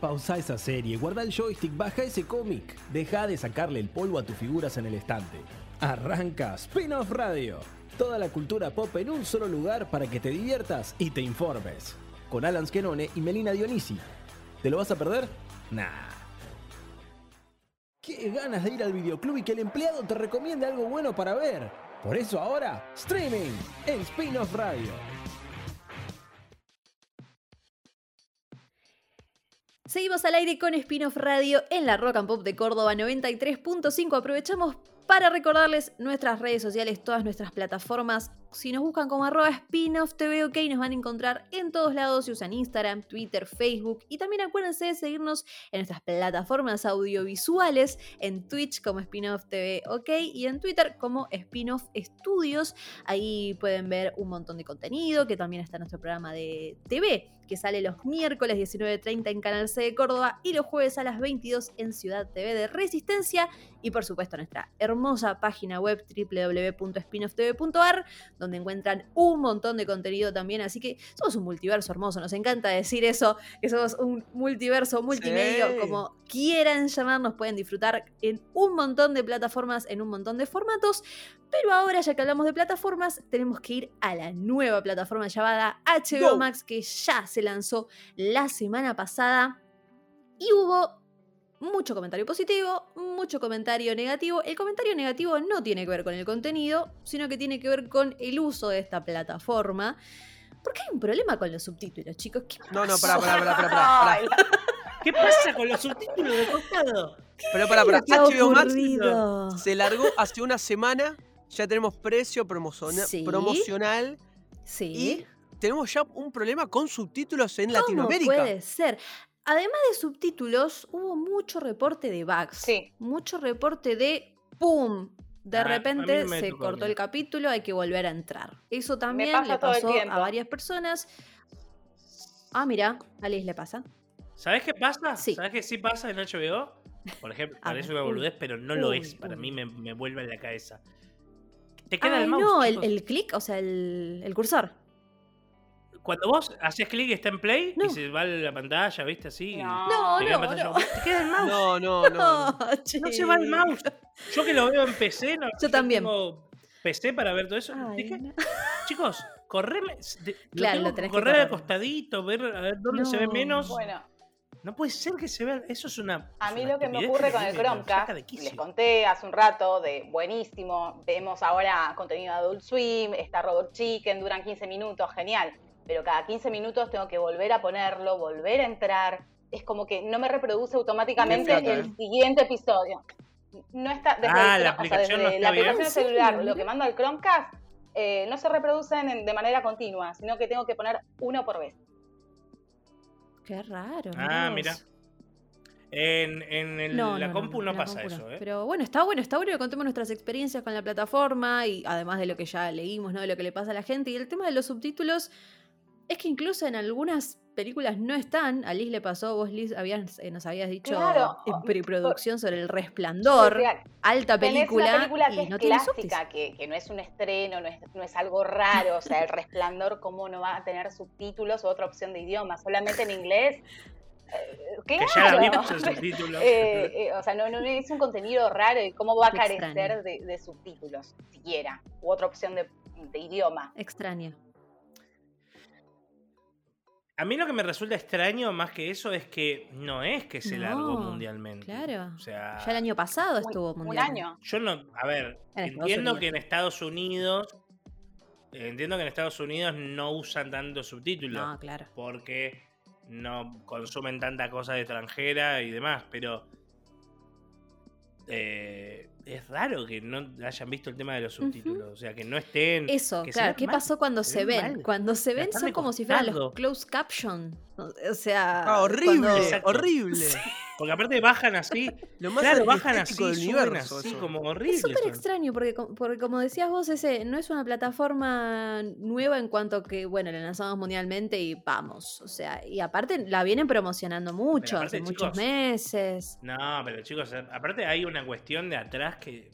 Pausa esa serie, guarda el joystick, baja ese cómic. Deja de sacarle el polvo a tus figuras en el estante. Arranca Spin-off Radio. Toda la cultura pop en un solo lugar para que te diviertas y te informes. Con Alan Skenone y Melina Dionisi. ¿Te lo vas a perder? Nah. Qué ganas de ir al videoclub y que el empleado te recomiende algo bueno para ver. Por eso ahora, streaming en Spin-off Radio. Seguimos al aire con Spin-off Radio en la Rock and Pop de Córdoba 93.5. Aprovechamos para recordarles nuestras redes sociales, todas nuestras plataformas. Si nos buscan como arroba spin-off TV, ok, nos van a encontrar en todos lados. Si usan Instagram, Twitter, Facebook. Y también acuérdense de seguirnos en nuestras plataformas audiovisuales, en Twitch como Spin-off TV, ok, y en Twitter como Spin-off Studios. Ahí pueden ver un montón de contenido, que también está nuestro programa de TV, que sale los miércoles 19.30 en Canal C de Córdoba y los jueves a las 22 en Ciudad TV de Resistencia. Y por supuesto nuestra hermosa página web www.spinofftv.ar, donde encuentran un montón de contenido también. Así que somos un multiverso hermoso, nos encanta decir eso, que somos un multiverso multimedio, Sí. como quieran llamarnos, pueden disfrutar en un montón de plataformas, en un montón de formatos. Pero ahora, ya que hablamos de plataformas, tenemos que ir a la nueva plataforma llamada HBO Go. Max, que ya se lanzó la semana pasada. Y hubo mucho comentario positivo, mucho comentario negativo. El comentario negativo no tiene que ver con el contenido, sino que tiene que ver con el uso de esta plataforma. Porque hay un problema con los subtítulos, chicos. ¿Qué No, no, pará, pará, pará, pará, pará. ¿Qué pasa con los subtítulos de costado? Pero pará, ¿Qué pará. HBO Max se largó hace una semana. Ya tenemos precio promociona- Sí. promocional. Sí. Y tenemos ya un problema con subtítulos en ¿Cómo Latinoamérica. puede ser? Además de subtítulos, hubo mucho reporte de bugs. Sí. Mucho reporte de ¡pum! De Ah, repente me se cortó el capítulo, hay que volver a entrar. Eso también pasa le pasó a varias personas. Ah, mira, a Liz le pasa. ¿Sabes qué pasa? Sí. ¿Sabes qué sí pasa en HBO? Por ejemplo, A parece ver, una boludez, pero no lo es. Para uy. mí me, me vuelve en la cabeza. Te queda Ay, el mouse. no, el, clic, o sea, el, el cursor. Cuando vos haces clic está en play No. y se va la pantalla, ¿viste? Así. No. No, te queda no, no. Te queda el mouse. No, no, no. no. se va el mouse. Yo que lo veo en PC, no, Yo también. tengo PC para ver todo eso. Ay, Dije, no. Chicos, correme. de- Claro, lo tenés que correr correr. al costadito, ver a ver dónde se ve No. menos. Bueno, No puede ser que se vea. Eso es una. a mí una lo que me ocurre que con el Chromecast, les conté hace un rato de buenísimo, vemos ahora contenido de Adult Swim, está Robot Chicken, duran 15 minutos, genial, pero cada 15 minutos tengo que volver a ponerlo, volver a entrar, es como que no me reproduce automáticamente el ¿eh? siguiente episodio. No está desde, Ah, el la Chrome- o sea, aplicación no desde está la aplicación celular, lo que mando al Chromecast, eh, no se reproducen en- de manera continua, sino que tengo que poner uno por vez. Qué raro. Ah, mira. En, en el- No, la no, compu no, la pasa compu eso, ¿eh? Pero bueno, está bueno, está bueno que contemos nuestras experiencias con la plataforma y además de lo que ya leímos, ¿no? De lo que le pasa a la gente. Y el tema de los subtítulos es que incluso en algunas películas no están. A Liz le pasó, vos Liz habías, eh, nos habías dicho Claro, en preproducción sobre El Resplandor, alta película, una película que y es no clásica, que, que no es un estreno, no es, no es algo raro. O sea, El Resplandor, ¿cómo no va a tener subtítulos o otra opción de idioma? Solamente en inglés. Eh, Que claro. ya en subtítulos. Eh, eh, o sea, no, no es un contenido raro y cómo va a Qué carecer de subtítulos, siquiera, u otra opción de, de idioma. Extraña. A mí lo que me resulta extraño más que eso es que no es que se largó No, mundialmente. claro. O sea, Ya el año pasado Un- estuvo un, mundial. año. yo no. A ver, entiendo que en Estados Unidos. Entiendo que en Estados Unidos no usan tanto subtítulos. No, claro. porque no consumen tanta cosa de extranjera y demás, pero eh, es raro que no hayan visto el tema de los subtítulos, o sea, que no estén... Eso, claro. ¿Qué mal, pasó cuando se ven mal. Cuando se ven son como si fueran los closed caption. O sea, Ah, horrible, cuando- horrible. Porque aparte bajan así, Lo más claro, bajan así, del universo. así, eso. como horrible. Es súper extraño porque, porque como decías vos, ese no es una plataforma nueva en cuanto que, bueno, la lanzamos mundialmente y vamos. O sea, y aparte la vienen promocionando mucho, aparte, hace muchos meses. No, pero chicos, aparte hay una cuestión de atrás que...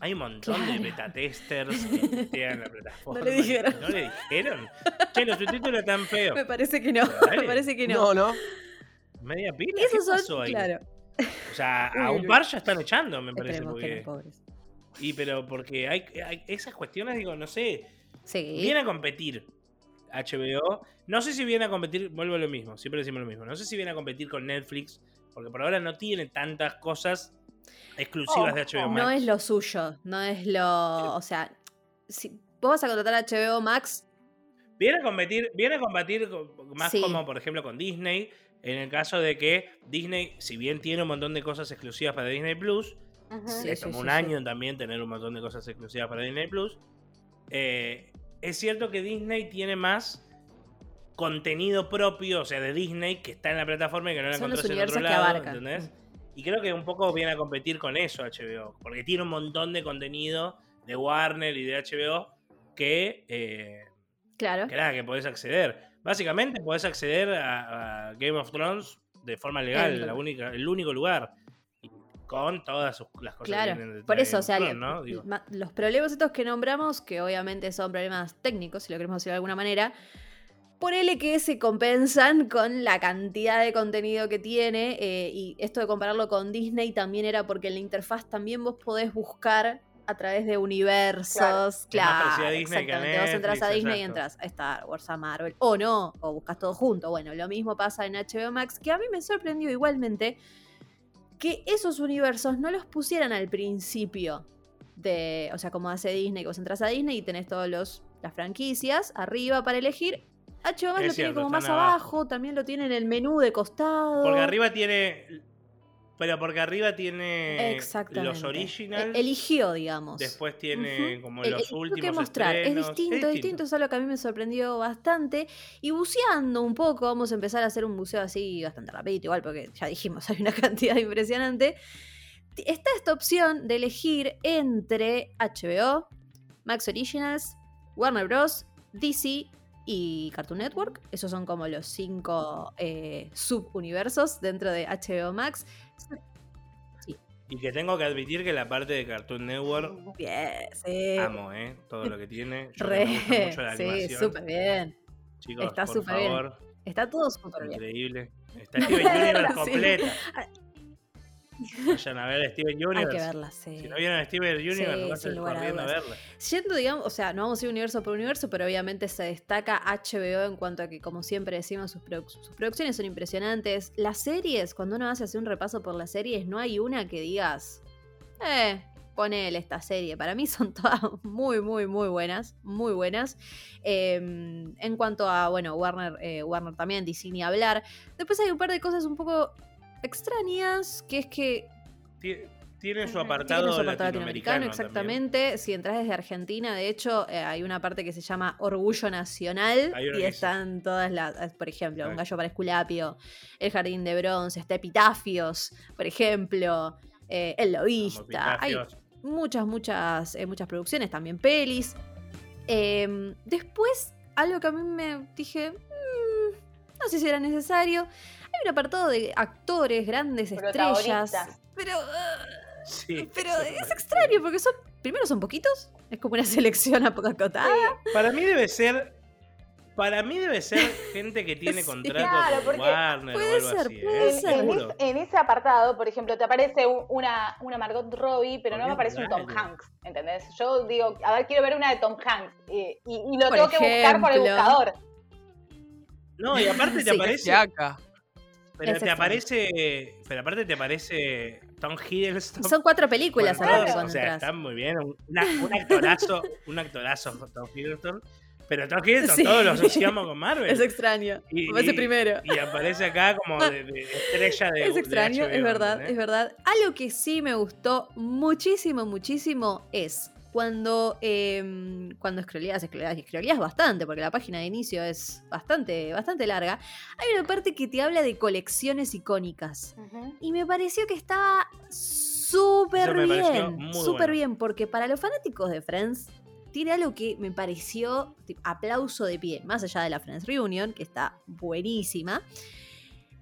Hay un montón de beta testers que testean la plataforma. le dijeron. ¿No le dijeron? Che, los subtítulos están feos. Me parece que no, me parece que no. No, no. ¿Media pila? Esos ¿Qué son, pasó ahí? claro. O sea, a un uy. par ya están echando, me parece. No, Porque... pobres. Y pero porque hay, hay esas cuestiones, digo, no sé, Sí. viene a competir HBO. No sé si viene a competir, vuelvo a lo mismo, siempre decimos lo mismo. No sé si viene a competir con Netflix, porque por ahora no tiene tantas cosas exclusivas de HBO Max. No es lo suyo, no es lo. O sea, si vos vas a contratar a HBO Max, Viene a competir, viene a combatir más Sí. como por ejemplo con Disney, en el caso de que Disney, si bien tiene un montón de cosas exclusivas para Disney Plus. Sí. le tomó un sí, año también tener un montón de cosas exclusivas para Disney Plus. eh, es cierto que Disney tiene más contenido propio, o sea, de Disney, que está en la plataforma y que no la encontrás en otro lado, abarcan. ¿entendés? Y creo que un poco viene a competir con eso HBO, porque tiene un montón de contenido de Warner y de HBO que, eh, claro. que nada, que podés acceder. Básicamente podés acceder a, a Game of Thrones de forma legal, El- la única, el único lugar. Con todas sus- las cosas que Claro, vienen detrás por eso, Game o sea, Thrones, ¿no? Digo, los problemas estos que nombramos, que obviamente son problemas técnicos, si lo queremos decir de alguna manera, ponele que se compensan con la cantidad de contenido que tiene, eh, y esto de compararlo con Disney también era porque en la interfaz también vos podés buscar a través de universos, Claro. Claro, exactamente, vos entras a Disney y entras a Star Wars, a Marvel, o no, o buscas todo junto, bueno, lo mismo pasa en HBO Max, que a mí me sorprendió igualmente que esos universos no los pusieran al principio de, o sea, como hace Disney, que vos entras a Disney y tenés todos los las franquicias arriba para elegir. HBO Max Es lo tiene como más abajo. abajo. también lo tiene en el menú de costado. Porque arriba tiene. Pero porque arriba tiene los originals. E- Eligió, digamos. Después tiene como El- los eligió últimos qué mostrar. estrenos. Es distinto, es distinto, es algo que a mí me sorprendió bastante. Y buceando un poco, vamos a empezar a hacer un buceo así bastante rapidito, igual, porque ya dijimos, hay una cantidad impresionante. Está esta opción de elegir entre HBO, Max Originals, Warner Bros., DC y Cartoon Network. Esos son como los cinco eh, subuniversos dentro de HBO Max. Y que tengo que admitir que la parte de Cartoon Network. Bien, sí. Amo, ¿eh? Todo lo que tiene. Yo Re, me gusta mucho la sí, súper bien. Chicos, Está por súper bien. favor. Está todo súper bien. Increíble. Está Steven Universe completa. Vayan a ver a Steven Hay Universe. que verla, sí. Si no vieron a Steven Universe, Sí, vayan lugar a a verla. Yendo, digamos, o sea, no vamos a ir universo por universo, pero obviamente se destaca HBO en cuanto a que, como siempre decimos, sus, produ- sus producciones son impresionantes. Las series, cuando uno hace así un repaso por las series, no hay una que digas, eh, ponele esta serie. Para mí son todas muy, muy, muy buenas, muy buenas. Eh, en cuanto a, bueno, Warner, eh, Warner también, ni hablar. Después hay un par de cosas un poco extrañas, que es que Tie- Tiene su apartado, tiene su apartado latinoamericano, latinoamericano, exactamente. Si entras desde Argentina, de hecho, eh, hay una parte que se llama Orgullo Nacional y están todas las, eh, por ejemplo, Un gallo para Esculapio, El Jardín de Bronce, está Epitafios, por ejemplo, eh, El Lobista. Hay muchas, muchas, eh, muchas producciones, también pelis. Em, después, algo que a mí me dije, "Mm, no sé si era necesario. Hay un apartado de actores, grandes estrellas. Pero, ah, Sí, pero es extraño porque son, primero son poquitos, es como una selección a poca acotada. Para mí debe ser. Para mí debe ser gente que tiene Sí, contrato claro, con porque Warner puede o algo ser, así. puede ¿eh? ser. En, Seguro. es- en ese apartado, por ejemplo, te aparece una, una Margot Robbie, pero no me aparece un Tom. Hanks, ¿entendés? Yo digo, a ver, quiero ver una de Tom Hanks y, y- y lo Por tengo que buscar por el buscador. No, y aparte te Sí. aparece. Pero Es te extraño. aparece. Pero aparte te aparece Tom Hiddleston. Son cuatro películas Bueno, aparte cuando O sea, entras. está muy bien. Un, una- un actorazo. un actorazo Tom Hiddleston. Pero Tom Hiddleston Sí. todos lo asociamos con Marvel. Es extraño. Y- Como ese y- primero. Y aparece acá como de, de estrella de. Es de extraño, HBO, es verdad, es verdad. Algo que sí me gustó muchísimo, muchísimo es cuando, eh, cuando scrolleas, scrolleas, y scrolleas bastante, porque la página de inicio es bastante, bastante larga, hay una parte que te habla de colecciones icónicas. Y me pareció que estaba súper bien, súper bueno. bien, porque para los fanáticos de Friends tiene algo que me pareció tipo, aplauso de pie, más allá de la Friends Reunion, que está buenísima.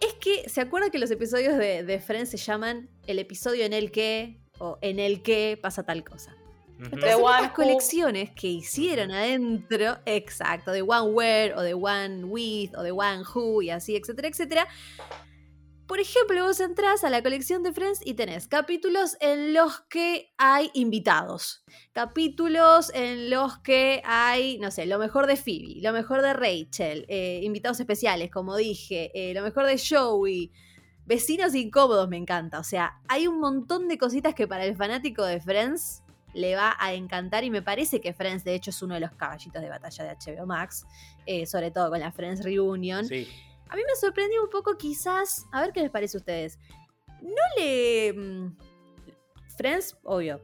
Es que, ¿se acuerdan que los episodios de, de Friends se llaman el episodio en el que o en el que pasa tal cosa? Entonces, Who. colecciones que hicieron adentro, exacto, de One Where, o de One With, o de One Who, y así, etcétera, etcétera, por ejemplo, vos entrás a la colección de Friends y tenés capítulos en los que hay invitados, capítulos en los que hay, no sé, lo mejor de Phoebe, lo mejor de Rachel, eh, invitados especiales, como dije, eh, lo mejor de Joey, vecinos incómodos, me encanta. O sea, hay un montón de cositas que para el fanático de Friends le va a encantar y me parece que Friends de hecho es uno de los caballitos de batalla de HBO Max, eh, sobre todo con la Friends Reunion. Sí. A mí me sorprendió un poco quizás, a ver qué les parece a ustedes. No le... mm, Friends, obvio,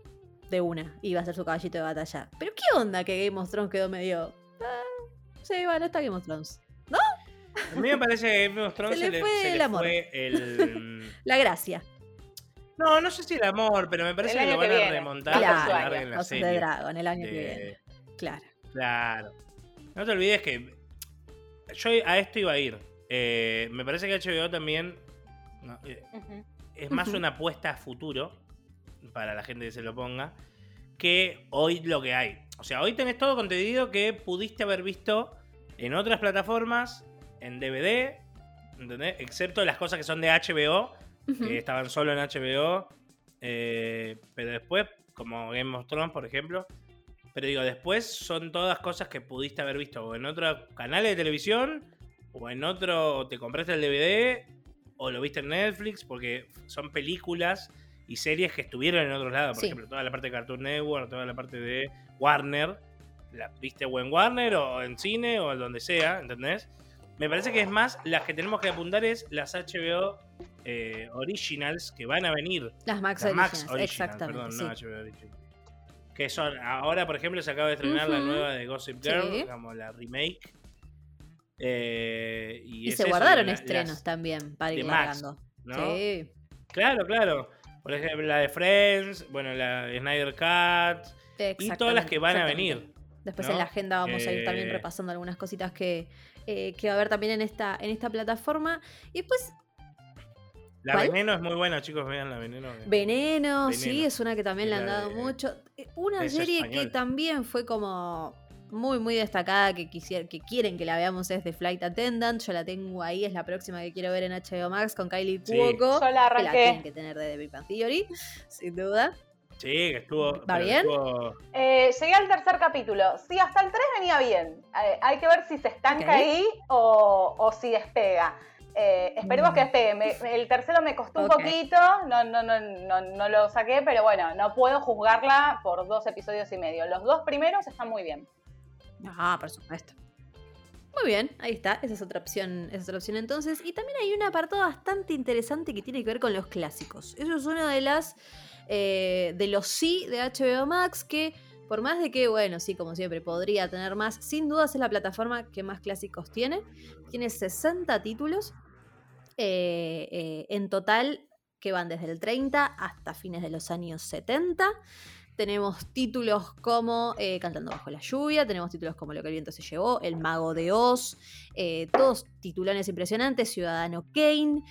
de una, iba a ser su caballito de batalla. Pero ¿qué onda que Game of Thrones quedó medio... ah, sí, bueno, está Game of Thrones. A mí me parece que Game of Thrones Se le fue el amor. fue el- La gracia. No, no sé si el amor, pero me parece que lo que van a remontar Claro, larguen la serie. Dragon, el año que de- viene. Claro. Claro. No te olvides que yo a esto iba a ir. Eh, me parece que HBO también no, eh, es más una apuesta a futuro para la gente que se lo ponga que hoy lo que hay. O sea, hoy tenés todo contenido que pudiste haber visto en otras plataformas, en DVD, ¿entendés? Excepto las cosas que son de HBO, Que estaban solo en HBO. eh, pero después, como Game of Thrones, por ejemplo. Pero digo, después son todas cosas que pudiste haber visto o en otro canal de televisión, o en otro, te compraste el DVD, o lo viste en Netflix, porque son películas y series que estuvieron en otros lados. Por Sí. ejemplo, toda la parte de Cartoon Network, toda la parte de Warner. La viste o en Warner, o en cine, o en donde sea, ¿entendés? Me parece que es más, las que tenemos que apuntar es las HBO eh, Originals que van a venir. Las Max Las Originals, exactamente. perdón, sí. no HBO Original. Que son, ahora por ejemplo se acaba de estrenar la nueva de Gossip Girl, Sí. como la remake. Eh, y Y es se eso, guardaron estrenos las- también para ir Max. Sí. Claro, claro. Por ejemplo, la de Friends, bueno, la de Snyder Cut y todas las que van a venir. Después ¿no? en la agenda vamos a ir también Eh, repasando algunas cositas que, eh, que va a haber también en esta, en esta plataforma. Y después, La ¿Cuál? Veneno es muy buena, chicos, vean la Veneno. Veneno, sí, es una que también le han dado de- mucho. Eh, Una serie que también fue como muy, muy destacada, que, quisier- que quieren que la veamos es The Flight Attendant. Yo la tengo ahí, es la próxima que quiero ver en HBO Max con Kylie Sí. Cuoco. Yo la que la tienen arranqué. que tener de The Big Bang Theory, sin duda. Sí, que estuvo. ¿Va bien? estuvo- Eh, llegué al tercer capítulo. Sí, hasta el 3 venía bien. Eh, hay que ver si se estanca ahí o, o si despega. Eh, esperemos Mm. que despegue. Me- el tercero me costó un poquito, no, no, no, no, no lo saqué, pero bueno, no puedo juzgarla por dos episodios y medio. Los dos primeros están muy bien. Ah, por supuesto. Muy bien, ahí está. Esa es otra opción. Esa es otra opción entonces. Y también hay un apartado bastante interesante que tiene que ver con los clásicos. Eso es uno de las. Eh, de los sí de HBO Max. Que por más de que, bueno, sí, como siempre, podría tener más. Sin dudas es la plataforma que más clásicos tiene. Tiene 60 títulos. eh, eh, en total. Que van desde el 30 hasta fines de los años 70. Tenemos títulos como eh, Cantando bajo la lluvia, tenemos títulos como Lo que el viento se llevó, El mago de Oz, eh, todos titulones impresionantes, Ciudadano Kane,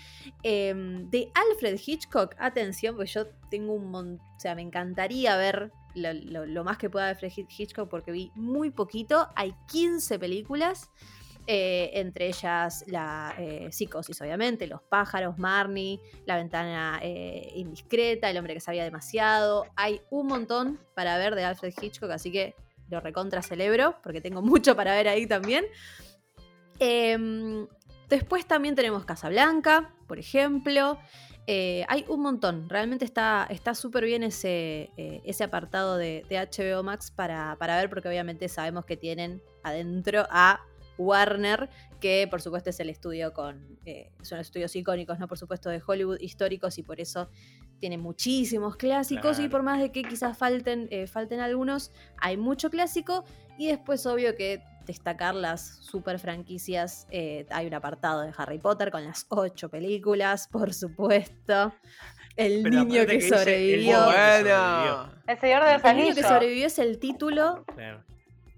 em, de Alfred Hitchcock, atención, pues yo tengo un montón, o sea, me encantaría ver lo, lo- lo más que pueda de Alfred Hitchcock porque vi muy poquito, hay 15 películas. Eh, entre ellas la eh, psicosis, obviamente, los pájaros, Marnie, la ventana eh, indiscreta, el hombre que sabía demasiado. Hay un montón para ver de Alfred Hitchcock, así que lo recontra celebro, porque tengo mucho para ver ahí también. Em, después también tenemos Casablanca, por ejemplo. Hay un montón, realmente está súper bien ese, ese apartado de, de HBO Max para, para ver, porque obviamente sabemos que tienen adentro a Warner, que por supuesto es el estudio con. eh, son estudios icónicos, ¿no? Por supuesto, de Hollywood históricos y por eso tiene muchísimos clásicos. Y por más de que quizás falten, eh, falten algunos, hay mucho clásico. Y después, obvio que destacar las super franquicias. eh, hay un apartado de Harry Potter con las ocho películas, por supuesto. El Pero niño que, dice el sobrevivió. que Bueno. sobrevivió. El Señor de los El niño que sobrevivió es el título Claro.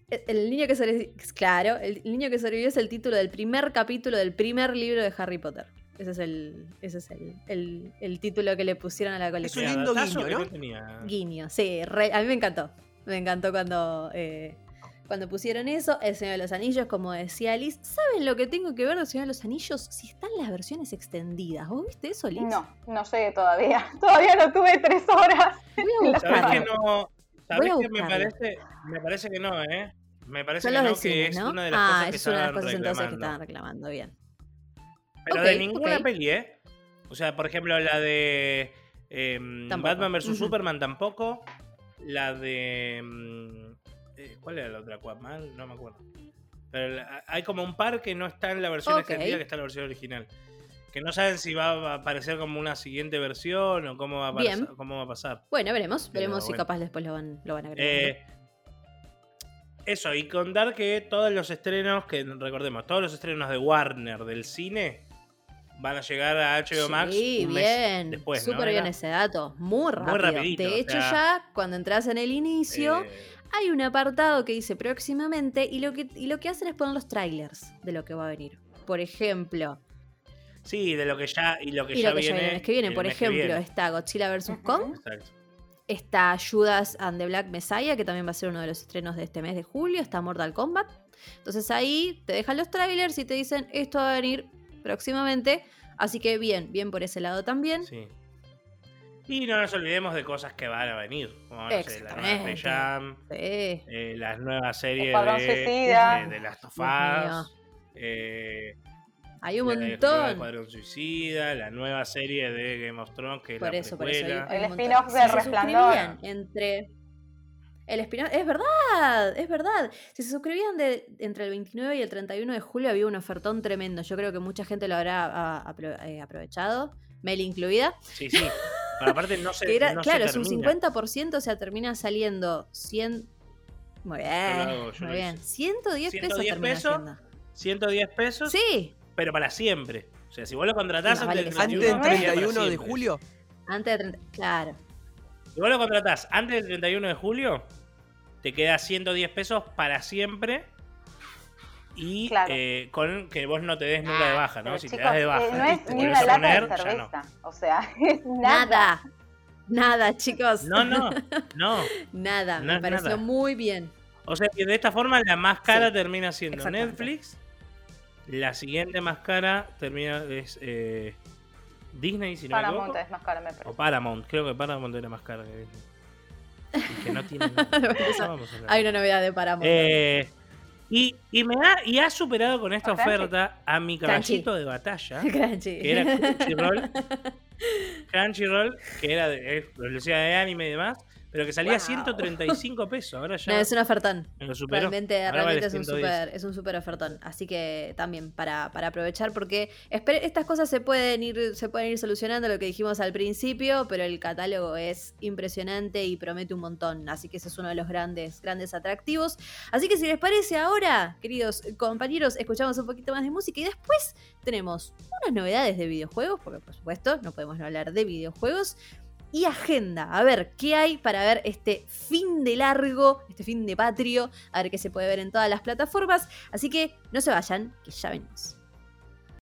El el niño que sobrevivió, claro, el niño que sobrevivió es el título del primer capítulo del primer libro de Harry Potter. Ese es el, ese es el, el- el título que le pusieron a la Es un colección. Lindo guiño, ¿no? tenía. Guiño, sí, re- a mí me encantó. Me encantó cuando, eh, cuando pusieron eso, El Señor de los Anillos, como decía Liz. ¿Saben lo que tengo que ver del Señor de los Anillos? Si están las versiones extendidas. ¿Vos viste eso, Liz? No, no sé todavía. Todavía no tuve tres horas. Voy a ¿Sabés a que me parece, me parece que no, eh? Me parece Son que no, que es ¿no? una de las ah, cosas que es una de las cosas entonces que reclamando. estaban reclamando, bien. Pero Ok, de ninguna ok. peli, ¿eh? O sea, por ejemplo, la de em, Tampoco. Batman vs Ujú. Superman tampoco. La de. mm, eh, ¿Cuál era la otra? ¿Aquaman? No me acuerdo. Pero hay como un par que no está en la versión Ok. extendida, que está en la versión original. Que no saben si va a aparecer como una siguiente versión o cómo va a, pasar- cómo va a pasar. Bueno, veremos. Pero Veremos si capaz después lo van, lo van a agregar. Eh, eso, y contar que todos los estrenos, que recordemos, todos los estrenos de Warner del cine van a llegar a HBO Max Sí, un mes bien. después. ¿no? Súper bien ese dato. Muy rápido. rapidito, de o hecho, sea, ya cuando entras en el inicio, eh, hay un apartado que dice próximamente y lo que, y lo que hacen es poner los trailers de lo que va a venir. Por ejemplo, sí, de lo que ya y lo que y ya lo que ya viene. mes que viene. Por ejemplo, viene. está Godzilla vs. Kong, Exacto. está Judas and the Black Messiah, que también va a ser uno de los estrenos de este mes de julio, está Mortal Kombat. Entonces ahí te dejan los trailers y te dicen esto va a venir próximamente. Así que bien, bien por ese lado también. Sí. Y no nos olvidemos de cosas que van a venir. Como, no sé, la nueva Jam, Sí. eh, las nuevas series Escuadrón de, Suicida. de, de Last of. Us. eh, Hay un la de montón. Escuadrón Suicida, la nueva serie de Game of Thrones, que es Por la eso, por eso. hay- precuela. hay El spin-off de Si Resplandor. suscribían Entre. El spin-off. Es verdad, es verdad. Si se suscribían de, entre el 29 y el 31 de julio, había un ofertón tremendo. Yo creo que mucha gente lo habrá ah, apro- eh, aprovechado, Mel incluida. Sí, sí. Pero aparte no se, era, no claro, es un termina. 50%, o sea, termina saliendo 100. Muy bien, hago, muy bien. hice. 110 pesos 110 termina pesos, siendo. 110 pesos, Sí, pero para siempre. O sea, si vos lo contratás antes vale del que sí. Antes 31, del sería para 31 de julio. antes de 30. Claro. Si vos lo contratás antes del 31 de julio, te queda 110 pesos para siempre. Y Claro. eh, con que vos no te des nunca de baja, ¿no? Pero, si te chicos, das de baja eh, no es te ni una lata poner, de ya no. cerveza. O sea, es nada. Nada. Nada, chicos. No, no, no. Nada, No me pareció nada. muy bien. O sea que de esta forma la más cara Sí, termina siendo. Netflix. La siguiente más cara termina es eh, Disney, si no me Paramount equivoco. es más caro, me O parece. Paramount, creo que Paramount era más cara que Disney. Y que no tiene nada. No vamos a hablar. Hay una novedad de Paramount. Eh, y, y me ha, y ha superado con esta oferta a mi caballito de batalla, Crunchy. que era Crunchyroll. Crunchyroll, que era de, velocidad de anime y demás, pero que salía Wow. 135 pesos. Ahora ya No, es un ofertón. me lo superó. Realmente, Ahora realmente vale es un 110. super, es un super ofertón. Así que también para, para aprovechar, porque estas cosas se pueden ir, se pueden ir solucionando lo que dijimos al principio, pero el catálogo es impresionante y promete un montón. Así que ese es uno de los grandes, grandes atractivos. Así que si les parece ahora, queridos compañeros, escuchamos un poquito más de música y después tenemos unas novedades de videojuegos, porque por supuesto no podemos no hablar de videojuegos. Y agenda, a ver qué hay para ver este fin de largo, este fin de patrio, a ver qué se puede ver en todas las plataformas. Así que no se vayan, que ya venimos.